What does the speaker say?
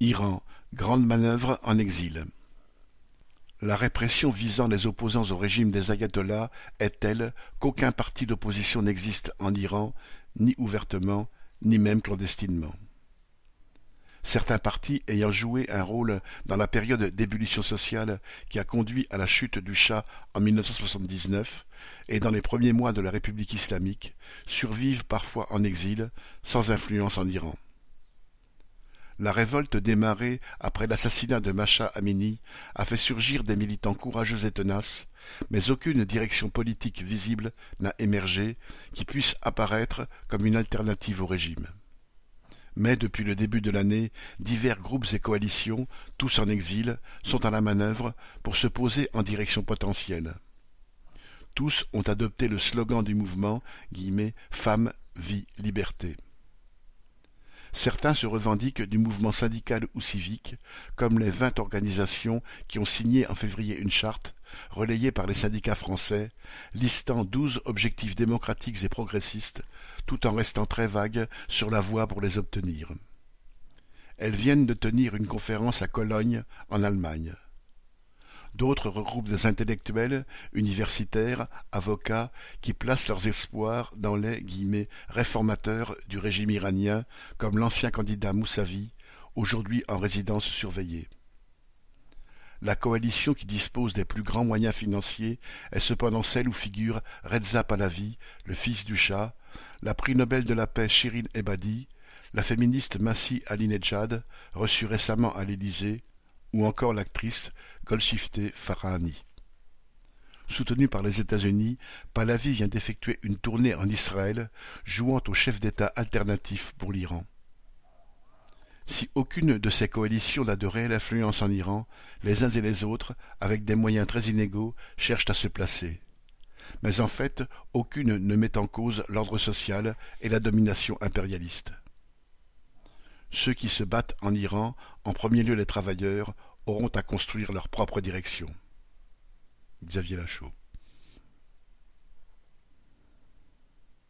Iran, grande manœuvre en exil. La répression visant les opposants au régime des ayatollahs est telle qu'aucun parti d'opposition n'existe en Iran, ni ouvertement, ni même clandestinement. Certains partis ayant joué un rôle dans la période d'ébullition sociale qui a conduit à la chute du Shah en 1979 et dans les premiers mois de la République islamique survivent parfois en exil, sans influence en Iran. La révolte démarrée après l'assassinat de Macha Amini a fait surgir des militants courageux et tenaces, mais aucune direction politique visible n'a émergé qui puisse apparaître comme une alternative au régime. Mais depuis le début de l'année, divers groupes et coalitions, tous en exil, sont à la manœuvre pour se poser en direction potentielle. Tous ont adopté le slogan du mouvement « Femmes, vie, liberté ». Certains se revendiquent du mouvement syndical ou civique, comme les vingt organisations qui ont signé en février une charte, relayée par les syndicats français, listant douze objectifs démocratiques et progressistes, tout en restant très vagues sur la voie pour les obtenir. Elles viennent de tenir une conférence à Cologne, en Allemagne. D'autres regroupent des intellectuels, universitaires, avocats, qui placent leurs espoirs dans les « réformateurs » du régime iranien, comme l'ancien candidat Moussavi, aujourd'hui en résidence surveillée. La coalition qui dispose des plus grands moyens financiers est cependant celle où figurent Reza Pahlavi, le fils du Shah, la prix Nobel de la paix Shirin Ebadi, la féministe Massi Alinejad, reçue récemment à l'Élysée, ou encore l'actrice Golshifteh Farahani. Soutenu par les États-Unis, Pahlavi vient d'effectuer une tournée en Israël, jouant au chef d'État alternatif pour l'Iran. Si aucune de ces coalitions n'a de réelle influence en Iran, les uns et les autres, avec des moyens très inégaux, cherchent à se placer. Mais en fait, aucune ne met en cause l'ordre social et la domination impérialiste. Ceux qui se battent en Iran, en premier lieu les travailleurs, auront à construire leur propre direction. Xavier Lachaud